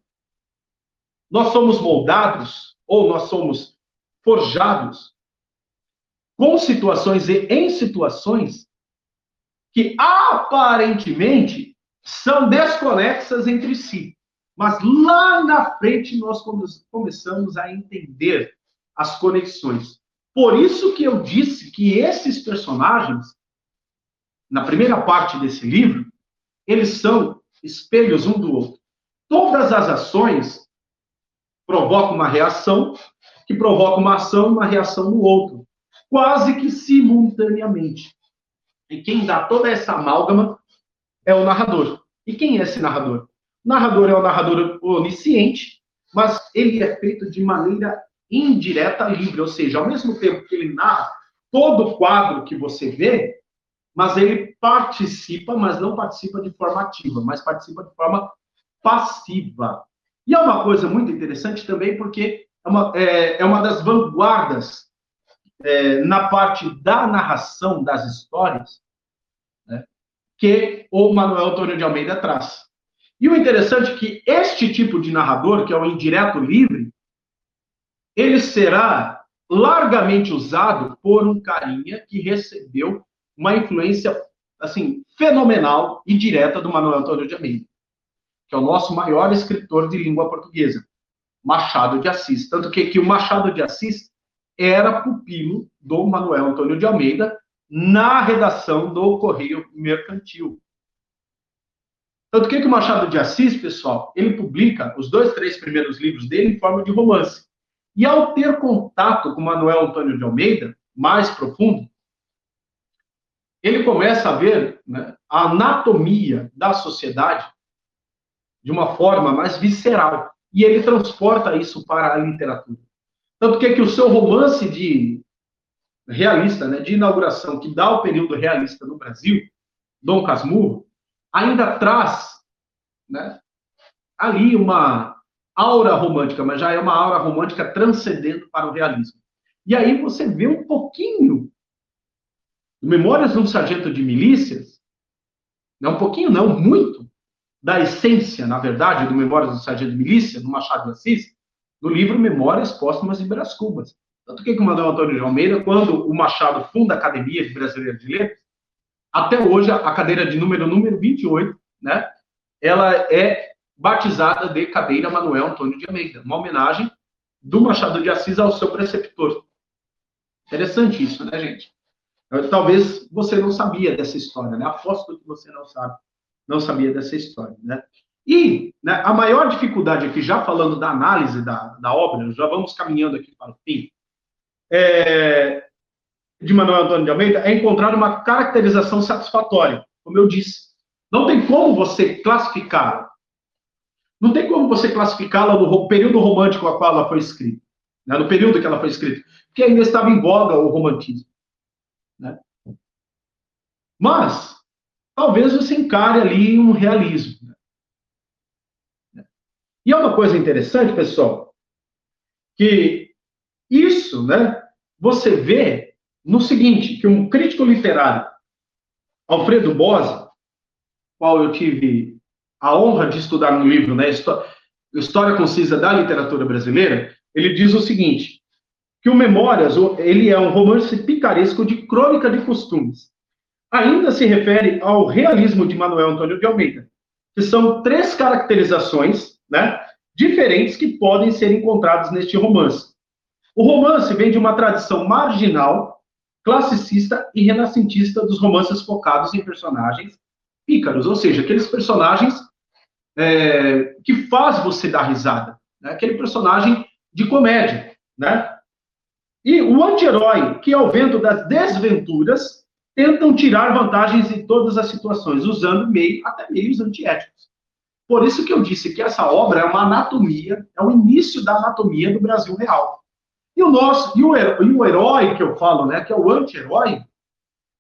Nós somos moldados, ou nós somos forjados, com situações e em situações que aparentemente são desconexas entre si. Mas lá na frente nós começamos a entender as conexões. Por isso que eu disse que esses personagens, na primeira parte desse livro, eles são espelhos um do outro. Todas as ações provocam uma reação, que provoca uma ação, uma reação no outro, quase que simultaneamente. E quem dá toda essa amálgama é o narrador. E quem é esse narrador? O narrador é o narrador onisciente, mas ele é feito de maneira indireta livre, ou seja, ao mesmo tempo que ele narra todo o quadro que você vê, mas ele participa, mas não participa de forma ativa, mas participa de forma passiva. E é uma coisa muito interessante também, porque é uma, é, é uma das vanguardas é, na parte da narração das histórias né, que o Manuel Antônio de Almeida traz. E o interessante é que este tipo de narrador, que é o indireto livre, ele será largamente usado por um carinha que recebeu uma influência assim fenomenal e direta do Manuel Antônio de Almeida, que é o nosso maior escritor de língua portuguesa, Machado de Assis. Tanto que, que o Machado de Assis era pupilo do Manuel Antônio de Almeida na redação do Correio Mercantil. Tanto que, que o Machado de Assis, pessoal, ele publica os dois, três primeiros livros dele em forma de romance. E ao ter contato com Manuel Antônio de Almeida, mais profundo, ele começa a ver né, a anatomia da sociedade de uma forma mais visceral. E ele transporta isso para a literatura. Tanto que, que o seu romance de realista, né, de inauguração, que dá o período realista no Brasil, Dom Casmurro, ainda traz né, ali uma aura romântica, mas já é uma aura romântica transcendendo para o realismo. E aí você vê um pouquinho Memórias de um Sargento de Milícias, não um pouquinho, não, muito, da essência, na verdade, do Memórias do Sargento de Milícia, do Machado de Assis, no livro Memórias Póstumas de Brás Cubas. Tanto que o Manuel Antônio de Almeida, quando o Machado funda a Academia de Brasileira de Letras, até hoje, a cadeira de número, número 28, né, ela é batizada de cadeira Manuel Antônio de Almeida, uma homenagem do Machado de Assis ao seu preceptor. Interessante isso, né, gente? Talvez você não sabia dessa história, né? Aposto que você não sabe, não sabia dessa história, né? E né, a maior dificuldade aqui, já falando da análise da, da obra, já vamos caminhando aqui para o fim, é, de Manuel Antônio de Almeida, é encontrar uma caracterização satisfatória, como eu disse. Não tem como você classificá-la. Não tem como você classificá-la no período romântico a qual ela foi escrita, né, no período que ela foi escrita, porque ainda estava em voga o romantismo. Né? Mas, talvez você encare ali um realismo. Né? E é uma coisa interessante, pessoal, que isso, né, você vê no seguinte, que um crítico literário, Alfredo Bose, qual eu tive a honra de estudar no livro, né, História Concisa da Literatura Brasileira, ele diz o seguinte, que o Memórias, ele é um romance picaresco de crônica de costumes. Ainda se refere ao realismo de Manuel Antônio de Almeida, que são três caracterizações, né, diferentes que podem ser encontradas neste romance. O romance vem de uma tradição marginal, classicista e renascentista dos romances focados em personagens pícaros, ou seja, aqueles personagens é, que faz você dar risada, né? aquele personagem de comédia, né? E o anti-herói, que ao vento das desventuras, tentam tirar vantagens em todas as situações, usando meio, até meios antiéticos. Por isso que eu disse que essa obra é uma anatomia, é o início da anatomia do Brasil real. E o nosso, e o, e o herói que eu falo, né, que é o anti-herói,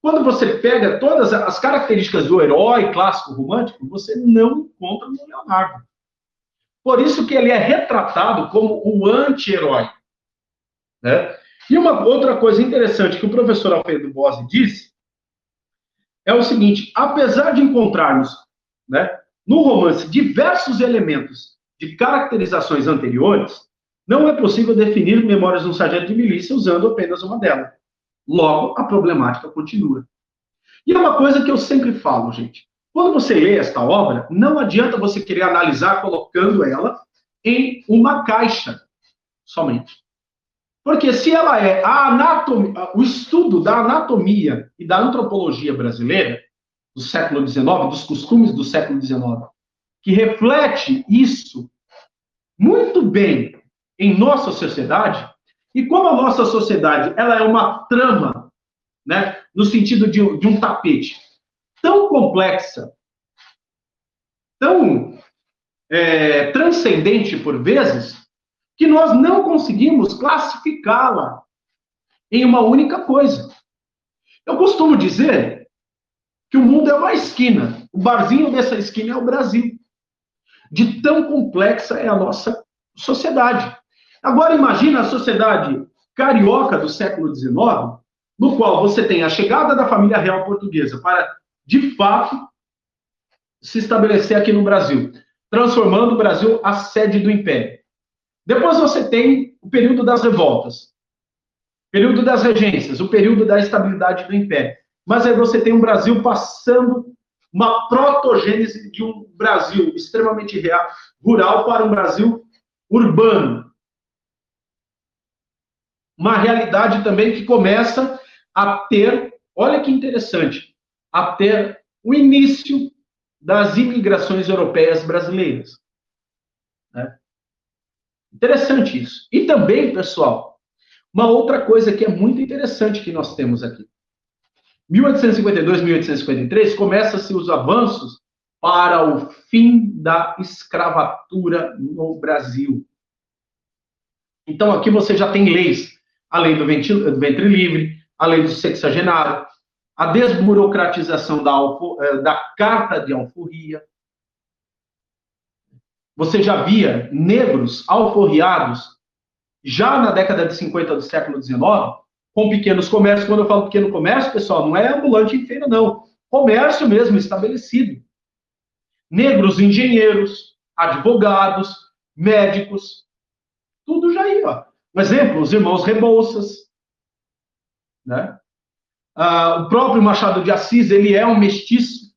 quando você pega todas as características do herói clássico romântico, você não encontra no Leonardo. Por isso que ele é retratado como o anti-herói. Né? E uma outra coisa interessante que o professor Alfredo Bose disse é o seguinte: apesar de encontrarmos né, no romance diversos elementos de caracterizações anteriores, não é possível definir Memórias de um Sargento de Milícia usando apenas uma delas. Logo, a problemática continua. E é uma coisa que eu sempre falo, gente. Quando você lê esta obra, não adianta você querer analisar colocando ela em uma caixa somente. Porque se ela é a anatomia, o estudo da anatomia e da antropologia brasileira do século XIX, dos costumes do século XIX, que reflete isso muito bem em nossa sociedade, e como a nossa sociedade ela é uma trama, né, no sentido de, de um tapete tão complexa tão é, transcendente por vezes, que nós não conseguimos classificá-la em uma única coisa. Eu costumo dizer que o mundo é uma esquina, o barzinho dessa esquina é o Brasil. De tão complexa é a nossa sociedade. Agora imagina a sociedade carioca do século XIX, no qual você tem a chegada da família real portuguesa para, de fato, se estabelecer aqui no Brasil, transformando o Brasil a sede do império. Depois você tem o período das revoltas, período das regências, o período da estabilidade do império. Mas aí você tem um Brasil passando uma protogênese de um Brasil extremamente real, rural para um Brasil urbano. Uma realidade também que começa a ter, olha que interessante, a ter o início das imigrações europeias brasileiras. Né? Interessante isso. E também, pessoal, uma outra coisa que é muito interessante que nós temos aqui. 1852, 1853, começa-se os avanços para o fim da escravatura no Brasil. Então, aqui você já tem leis, a lei do ventre, do ventre livre, a lei do sexagenário, a desburocratização da, eh, da carta de alforria, você já via negros alforriados já na década de 50 do século XIX, com pequenos comércios. Quando eu falo pequeno comércio, pessoal, não é ambulante em feira, não. Comércio mesmo estabelecido. Negros engenheiros, advogados, médicos, tudo já ia. Um exemplo, os irmãos Rebouças, né? Ah, o próprio Machado de Assis, ele é um mestiço,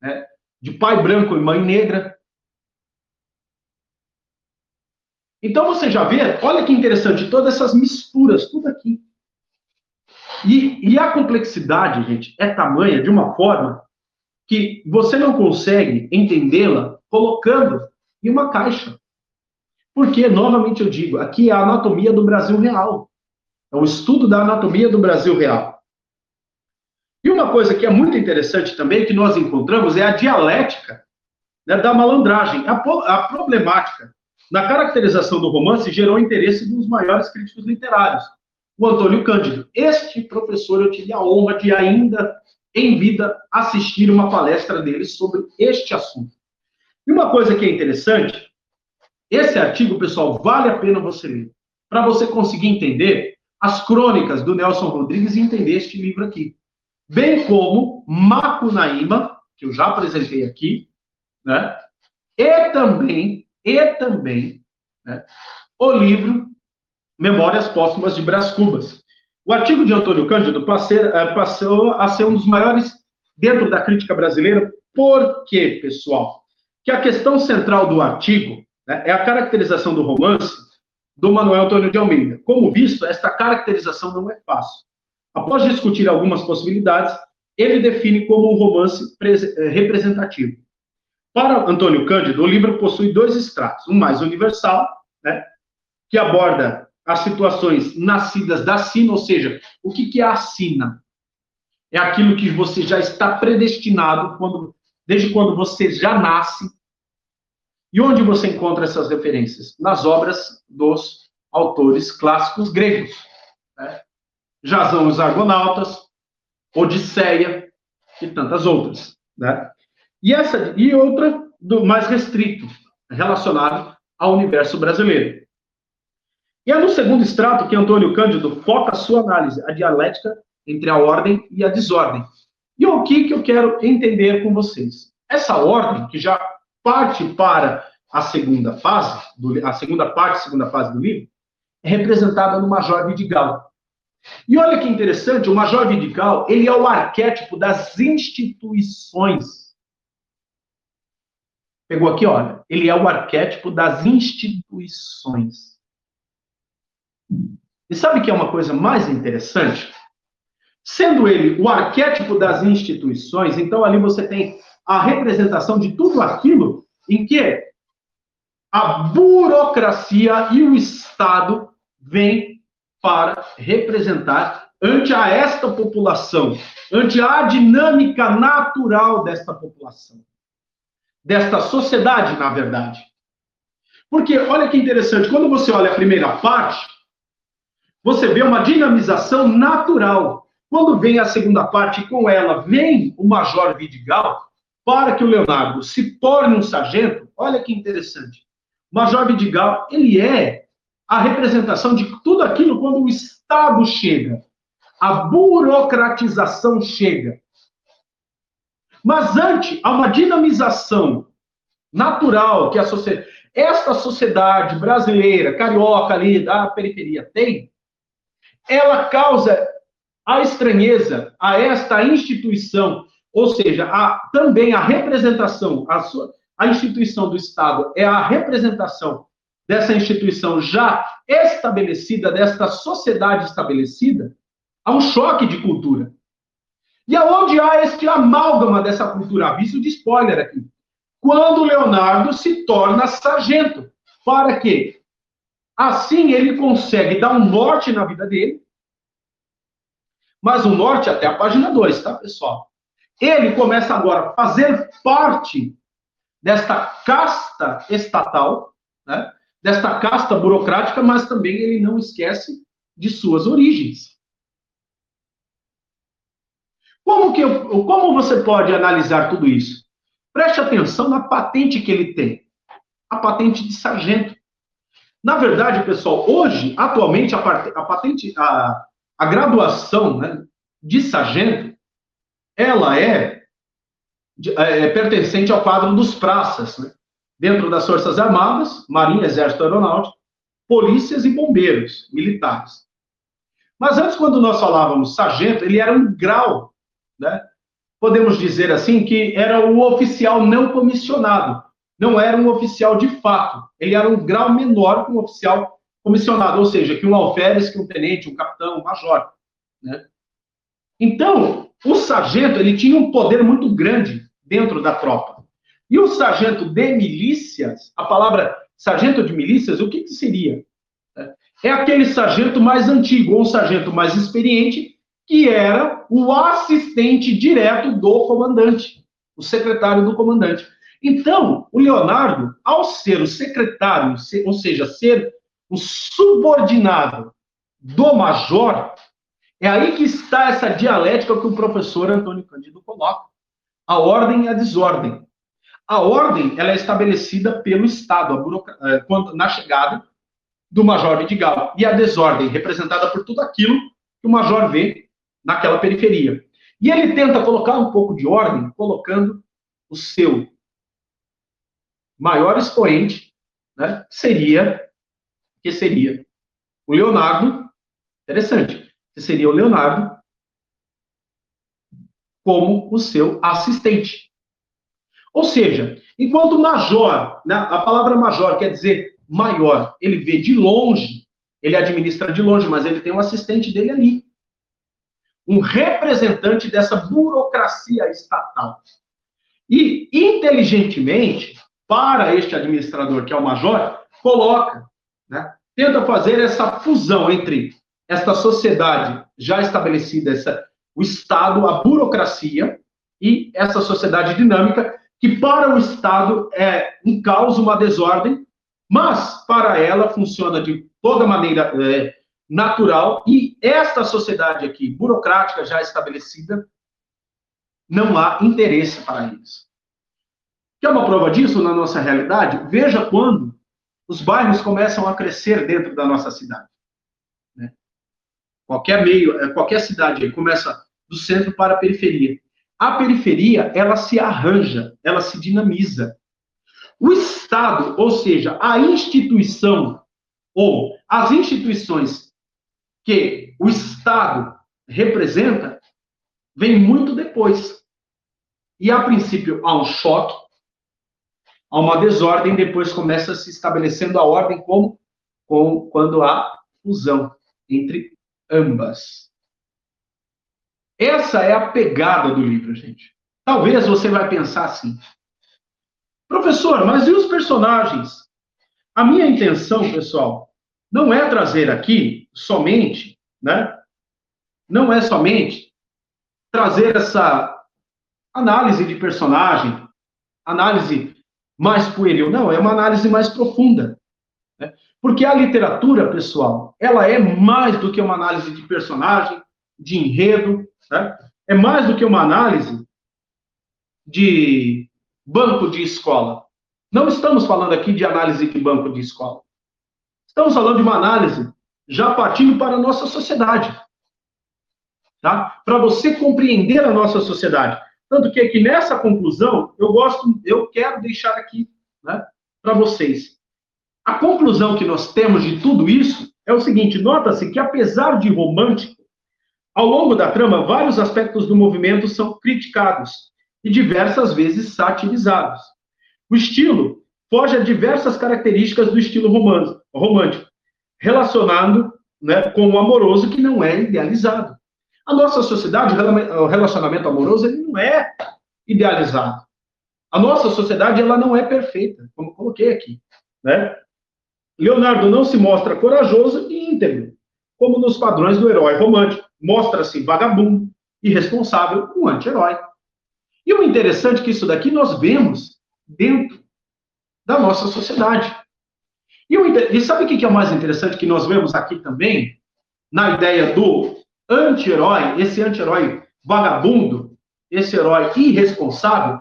né? de pai branco e mãe negra. Então você já vê, olha que interessante, todas essas misturas, tudo aqui. E, e a complexidade, gente, é tamanha de uma forma que você não consegue entendê-la colocando em uma caixa. Porque, novamente eu digo, aqui é a anatomia do Brasil real. É o estudo da anatomia do Brasil real. E uma coisa que é muito interessante também, que nós encontramos, é a dialética né, da malandragem, a, a problemática na caracterização do romance, gerou interesse dos maiores críticos literários, o Antônio Cândido. Este professor, eu tive a honra de ainda, em vida, assistir uma palestra dele sobre este assunto. E uma coisa que é interessante, esse artigo, pessoal, vale a pena você ler, para você conseguir entender as crônicas do Nelson Rodrigues e entender este livro aqui. Bem como Macunaíma, que eu já apresentei aqui, né? E também e também né, o livro Memórias Póstumas de Brás Cubas. O artigo de Antônio Cândido eh, passou a ser um dos maiores dentro da crítica brasileira. Por quê, pessoal? Que a questão central do artigo né, é a caracterização do romance do Manuel Antônio de Almeida. Como visto, esta caracterização não é fácil. Após discutir algumas possibilidades, ele define como um romance eh, representativo. Para Antônio Cândido, o livro possui dois estratos, um mais universal, né, que aborda as situações nascidas da sina, ou seja, o que, que é a sina? É aquilo que você já está predestinado quando, desde quando você já nasce. E onde você encontra essas referências? Nas obras dos autores clássicos gregos. Né? Os Argonautas, Odisseia e tantas outras. Né? E, essa, e outra do mais restrito, relacionado ao universo brasileiro. E é no segundo extrato que Antônio Cândido foca sua análise, a dialética entre a ordem e a desordem. E o que, que eu quero entender com vocês? Essa ordem, que já parte para a segunda fase, do, a segunda parte, segunda fase do livro, é representada no Major Vidigal. E olha que interessante, o Major Vidigal, ele é o arquétipo das instituições Pegou aqui, olha, ele é o arquétipo das instituições. E sabe que é uma coisa mais interessante? Sendo ele o arquétipo das instituições, então ali você tem a representação de tudo aquilo em que a burocracia e o Estado vêm para representar ante a esta população, ante a dinâmica natural desta população. desta sociedade, na verdade. Porque, olha que interessante, quando você olha a primeira parte, você vê uma dinamização natural. Quando vem a segunda parte, com ela vem o Major Vidigal, para que o Leonardo se torne um sargento, olha que interessante. Major Vidigal, ele é a representação de tudo aquilo quando o Estado chega, a burocratização chega. Mas antes, há uma dinamização natural que a sociedade, esta sociedade brasileira, carioca ali da periferia tem, ela causa a estranheza a esta instituição, ou seja, a, também a representação, a, sua, a instituição do Estado é a representação dessa instituição já estabelecida, desta sociedade estabelecida, há um choque de cultura. E aonde há este amálgama dessa cultura? Aviso de spoiler aqui. Quando Leonardo se torna sargento. Para quê? Assim ele consegue dar um norte na vida dele. Mas o um norte até a página 2, tá, pessoal? Ele começa agora a fazer parte desta casta estatal, né? desta casta burocrática, mas também ele não esquece de suas origens. Como, que como você pode analisar tudo isso? Preste atenção na patente que ele tem. A patente de sargento. Na verdade, pessoal, hoje, atualmente, a, a patente, a, a graduação né, de sargento, ela é, é, é, pertencente ao quadro dos praças, né? dentro das Forças Armadas, Marinha, Exército Aeronáutico, polícias e bombeiros militares. Mas antes, quando nós falávamos sargento, ele era um grau, né? podemos dizer assim, que era o oficial não comissionado, não era um oficial de fato, ele era um grau menor que um oficial comissionado, ou seja, que um alferes, que um tenente, um capitão, um major. Né? Então, o sargento ele tinha um poder muito grande dentro da tropa. E o sargento de milícias, a palavra sargento de milícias, o que, que seria? É aquele sargento mais antigo, ou um sargento mais experiente, que era o assistente direto do comandante, o secretário do comandante. Então, o Leonardo, ao ser o secretário, ou seja, ser o subordinado do major, é aí que está essa dialética que o professor Antônio Cândido coloca. A ordem e a desordem. A ordem ela é estabelecida pelo Estado. Eh, na chegada do Major Vidigal. E a desordem, representada por tudo aquilo que o Major vê naquela periferia. E ele tenta colocar um pouco de ordem, colocando o seu maior expoente, né, seria, que seria o Leonardo, interessante, que seria o Leonardo como o seu assistente. Ou seja, enquanto major, né, a palavra major quer dizer maior, ele vê de longe, ele administra de longe, mas ele tem um assistente dele ali um representante dessa burocracia estatal. E, inteligentemente, para este administrador, que é o major, coloca, né, tenta fazer essa fusão entre esta sociedade já estabelecida, essa, o Estado, a burocracia, e essa sociedade dinâmica, que para o Estado é um caos, uma desordem, mas para ela funciona de toda maneira é, natural e esta sociedade aqui, burocrática já estabelecida, não há interesse para isso. Quer uma prova disso na nossa realidade? Veja quando os bairros começam a crescer dentro da nossa cidade. Qualquer meio, eh, qualquer cidade aí começa do centro para a periferia. A periferia, ela se arranja, ela se dinamiza. O Estado, ou seja, a instituição, ou as instituições que o Estado representa vem muito depois. E, a princípio, há um choque, há uma desordem, depois começa se estabelecendo a ordem como, como quando há fusão entre ambas. Essa é a pegada do livro, gente. Talvez você vai pensar assim, professor, mas e os personagens? A minha intenção, pessoal, não é trazer aqui somente, né? Não é somente trazer essa análise de personagem, análise mais pueril. Não, é uma análise mais profunda. Né? Porque a literatura, pessoal, ela é mais do que uma análise de personagem, de enredo, né? é mais do que uma análise de banco de escola. Não estamos falando aqui de análise de banco de escola. Estamos falando de uma análise já partindo para a nossa sociedade. Tá? Para você compreender a nossa sociedade. Tanto que aqui nessa conclusão, eu gosto, eu quero deixar aqui né, para vocês. A conclusão que nós temos de tudo isso é o seguinte: nota-se que, apesar de romântico, ao longo da trama, vários aspectos do movimento são criticados e diversas vezes satirizados. O estilo foge a diversas características do estilo romântico, relacionado né, com o amoroso que não é idealizado. A nossa sociedade, o relacionamento amoroso, ele não é idealizado. A nossa sociedade, ela não é perfeita, como coloquei aqui, né? Leonardo não se mostra corajoso e íntegro, como nos padrões do herói romântico. Mostra-se vagabundo, irresponsável, um anti-herói. E o interessante é que isso daqui nós vemos dentro da nossa sociedade. E, o, e sabe o que é o mais interessante que nós vemos aqui também? Na ideia do anti-herói, esse anti-herói vagabundo, esse herói irresponsável,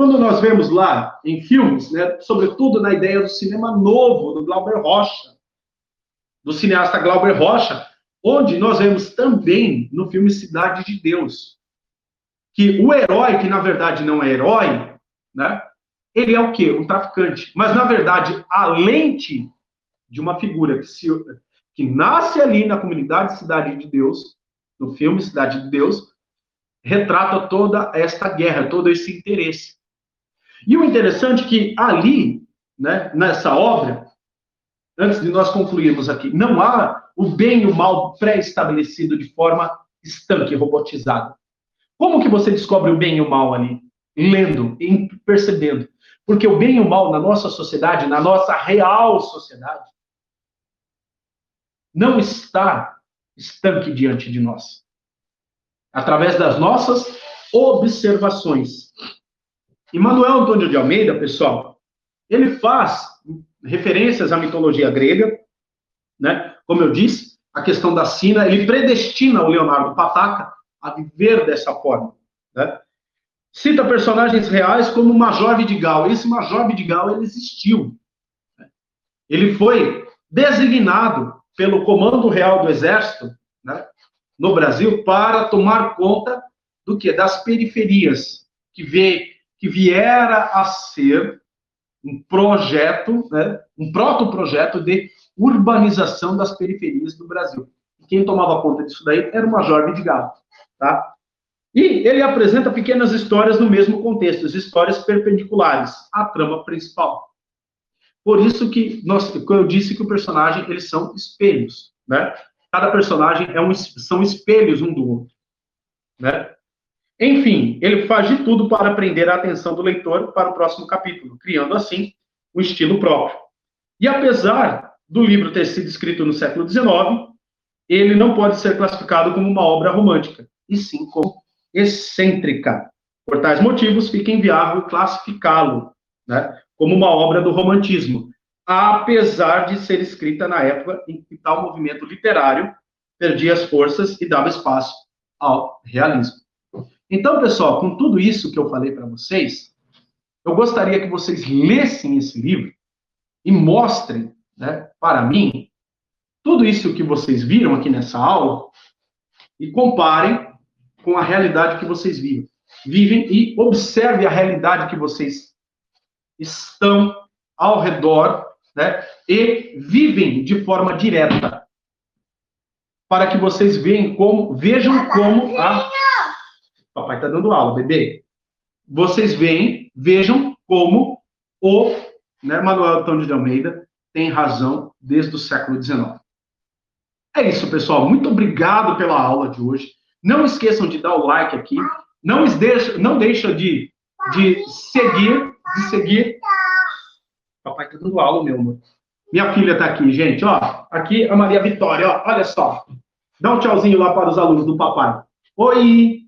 quando nós vemos lá em filmes, né, sobretudo na ideia do cinema novo, do Glauber Rocha, do cineasta Glauber Rocha, onde nós vemos também no filme Cidade de Deus, que o herói, que na verdade não é herói, né, ele é o quê? Um traficante. Mas, na verdade, a lente de uma figura que, se, que nasce ali na comunidade Cidade de Deus, no filme Cidade de Deus, retrata toda esta guerra, todo esse interesse. E o interessante é que ali, né, nessa obra, antes de nós concluirmos aqui, não há o bem e o mal pré-estabelecido de forma estanque, robotizada. Como que você descobre o bem e o mal ali? Lendo, percebendo. Porque o bem e o mal na nossa sociedade, na nossa real sociedade, não está estanque diante de nós. Através das nossas observações. E Manuel Antônio de Almeida, pessoal, ele faz referências à mitologia grega, né? Como eu disse, a questão da sina, ele predestina o Leonardo Pataca a viver dessa forma, né? Cita personagens reais como Major Vidigal. Esse Major Vidigal ele existiu. Ele foi designado pelo Comando Real do Exército né, no Brasil para tomar conta do que das periferias que vê que viera a ser um projeto, né, um proto-projeto de urbanização das periferias do Brasil. E quem tomava conta disso daí era o Major Vidigal, tá? E ele apresenta pequenas histórias no mesmo contexto, as histórias perpendiculares à trama principal. Por isso que nós, eu disse que o personagem eles são espelhos, né? Cada personagem é um, são espelhos um do outro, né? Enfim, ele faz de tudo para prender a atenção do leitor para o próximo capítulo, criando assim um estilo próprio. E apesar do livro ter sido escrito no século XIX, ele não pode ser classificado como uma obra romântica, e sim como excêntrica. Por tais motivos, fica inviável classificá-lo né, como uma obra do romantismo, apesar de ser escrita na época em que tal movimento literário perdia as forças e dava espaço ao realismo. Então, pessoal, com tudo isso que eu falei para vocês, eu gostaria que vocês lessem esse livro e mostrem né, para mim tudo isso que vocês viram aqui nessa aula e comparem com a realidade que vocês vivem. Vivem e observe a realidade que vocês estão ao redor, né? E vivem de forma direta. Para que vocês vejam como, vejam como a Papai está dando aula, bebê. Vocês veem, vejam como o né, Manuel Antônio de Almeida tem razão desde o século XIX. É isso, pessoal. Muito obrigado pela aula de hoje. Não esqueçam de dar o like aqui. Não deixa, não deixa de, de seguir, de seguir. Papai tá dando aula, meu amor. Minha filha tá aqui, gente, ó. Aqui a Maria Vitória, ó. Olha só. Dá um tchauzinho lá para os alunos do papai. Oi,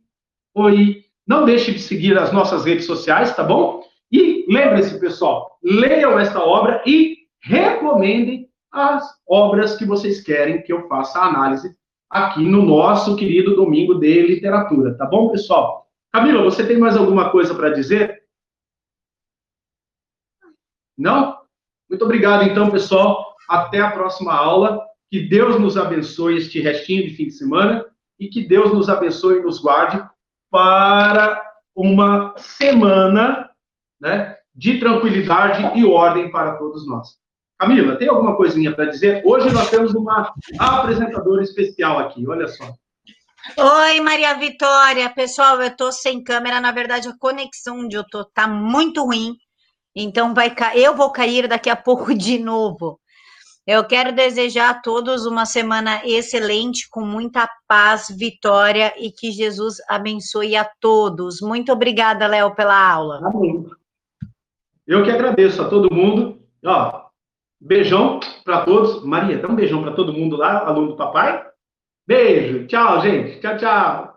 oi. Não deixe de seguir as nossas redes sociais, tá bom? E lembre-se, pessoal, leiam esta obra e recomendem as obras que vocês querem que eu faça a análise aqui no nosso querido Domingo de Literatura, tá bom, pessoal? Camila, você tem mais alguma coisa para dizer? Não? Muito obrigado, então, pessoal. Até a próxima aula. Que Deus nos abençoe este restinho de fim de semana e que Deus nos abençoe e nos guarde para uma semana né, de tranquilidade e ordem para todos nós. Camila, tem alguma coisinha para dizer? Hoje nós temos uma apresentadora especial aqui, olha só. Oi, Maria Vitória. Pessoal, eu tô sem câmera, na verdade a conexão onde eu tô tá muito ruim. Então vai eu vou cair daqui a pouco de novo. Eu quero desejar a todos uma semana excelente, com muita paz, vitória e que Jesus abençoe a todos. Muito obrigada, Léo, pela aula. Amém. Eu que agradeço a todo mundo. Ó, beijão para todos. Maria, dá um beijão para todo mundo lá, aluno do papai. Beijo. Tchau, gente. Tchau, tchau.